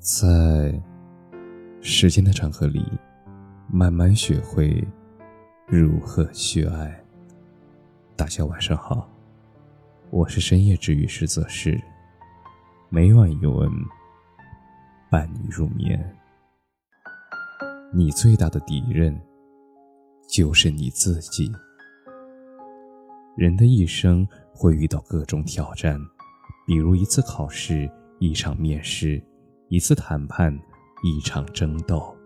在时间的长河里，慢慢学会如何去爱。大家晚上好，我是深夜治愈师泽是，每晚一文伴你入眠。你最大的敌人就是你自己。人的一生会遇到各种挑战，比如一次考试，一场面试。一次谈判，一场争斗，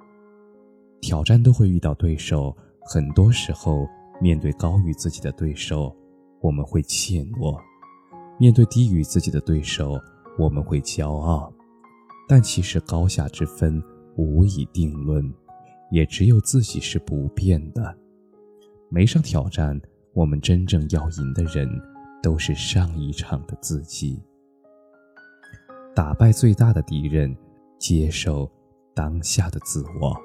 挑战都会遇到对手。很多时候，面对高于自己的对手，我们会怯懦；面对低于自己的对手，我们会骄傲。但其实高下之分无以定论，也只有自己是不变的。没上挑战，我们真正要赢的人，都是上一场的自己。打败最大的敌人，接受当下的自我。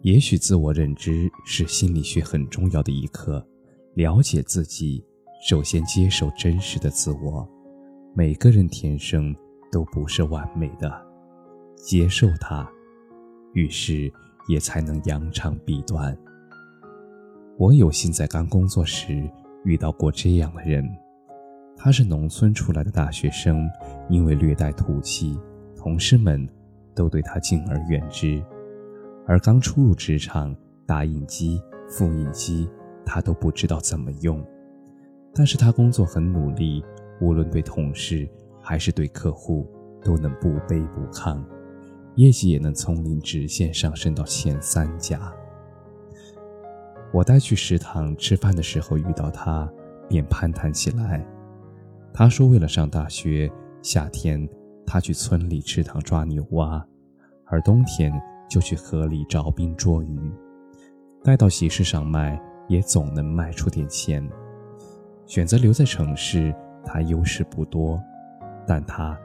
也许自我认知是心理学很重要的一课。了解自己，首先接受真实的自我。每个人天生都不是完美的，接受它，于是也才能扬长避短。我有幸在刚工作时遇到过这样的人。他是农村出来的大学生，因为略带土气，同事们都对他敬而远之。而刚初入职场，打印机、复印机他都不知道怎么用。但是他工作很努力，无论对同事还是对客户，都能不卑不亢，业绩也能从零直线上升到前三甲。我带去食堂吃饭的时候遇到他，便攀谈起来。他说：“为了上大学，夏天他去村里池塘抓牛蛙，而冬天就去河里找冰捉鱼。带到集市上卖，也总能卖出点钱。选择留在城市，他优势不多，但他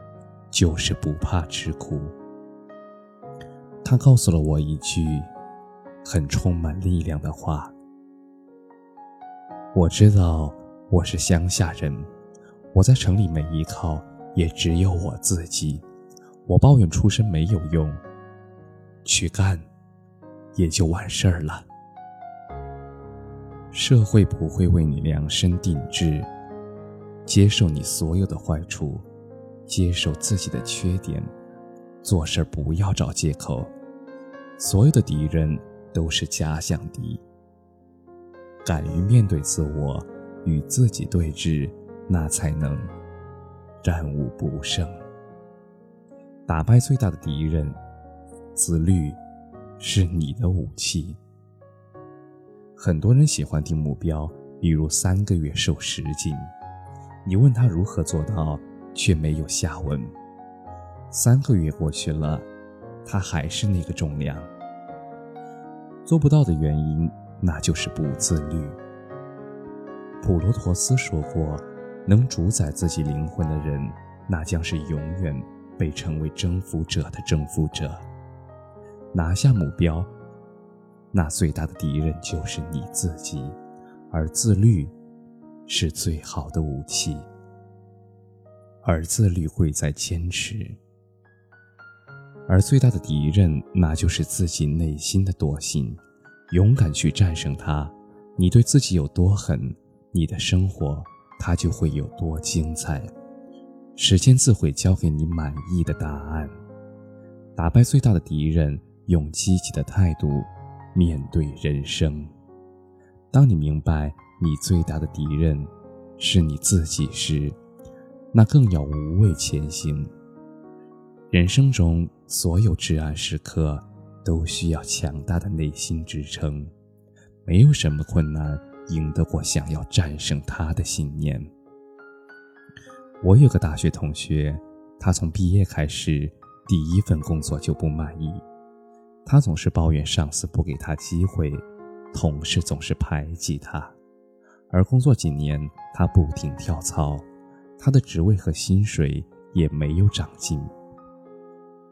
就是不怕吃苦。他告诉了我一句很充满力量的话：我知道我是乡下人。”我在城里没依靠，也只有我自己。我抱怨出身没有用，去干，也就完事儿了。社会不会为你量身定制，接受你所有的坏处，接受自己的缺点，做事不要找借口。所有的敌人都是假想敌。敢于面对自我，与自己对峙。那才能战无不胜。打败最大的敌人，自律是你的武器。很多人喜欢定目标，比如三个月瘦十斤，你问他如何做到，却没有下文。三个月过去了，他还是那个重量。做不到的原因，那就是不自律。普罗陀斯说过。能主宰自己灵魂的人，那将是永远被称为征服者的征服者。拿下目标，那最大的敌人就是你自己，而自律是最好的武器。而自律贵在坚持，而最大的敌人那就是自己内心的惰性。勇敢去战胜它，你对自己有多狠，你的生活。它就会有多精彩，时间自会教给你满意的答案。打败最大的敌人，用积极的态度面对人生。当你明白你最大的敌人是你自己时，那更要无畏前行。人生中所有至暗时刻，都需要强大的内心支撑。没有什么困难。赢得过想要战胜他的信念。我有个大学同学，他从毕业开始第一份工作就不满意，他总是抱怨上司不给他机会，同事总是排挤他，而工作几年，他不停跳槽，他的职位和薪水也没有长进。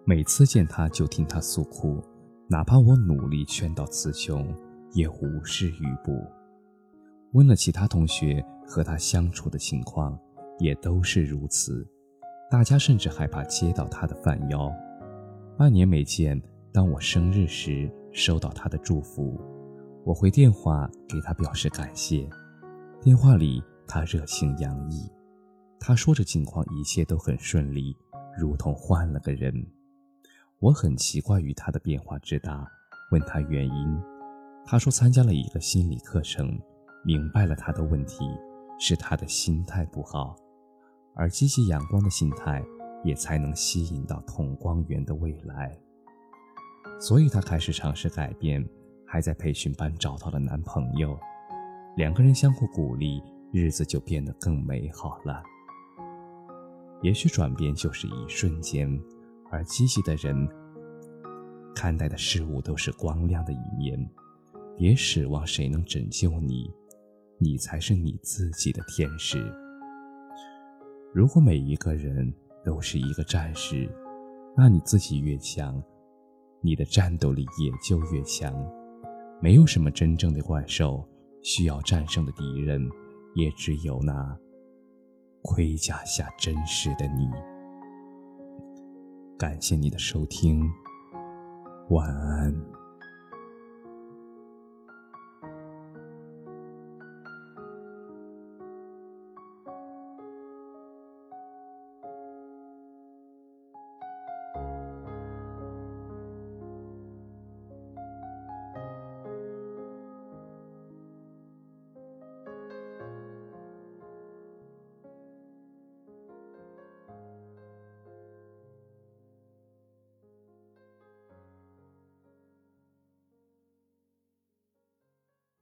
每次见他就听他诉苦，哪怕我努力劝导词穷，也无事于补。问了其他同学和他相处的情况，也都是如此。大家甚至害怕接到他的饭邀。半年没见，当我生日时收到他的祝福，我回电话给他表示感谢。电话里他热情洋溢，他说着近况一切都很顺利，如同换了个人。我很奇怪于他的变化之大，问他原因，他说参加了一个心理课程，明白了他的问题是他的心态不好。而积极阳光的心态，也才能吸引到同光源的未来。所以，他开始尝试改变，还在培训班找到了男朋友，两个人相互鼓励，日子就变得更美好了。也许转变就是一瞬间，而积极的人看待的事物都是光亮的一面。别指望谁能拯救你，你才是你自己的天使。如果每一个人都是一个战士，那你自己越强，你的战斗力也就越强。没有什么真正的怪兽需要战胜的敌人，也只有那盔甲下真实的你。感谢你的收听，晚安。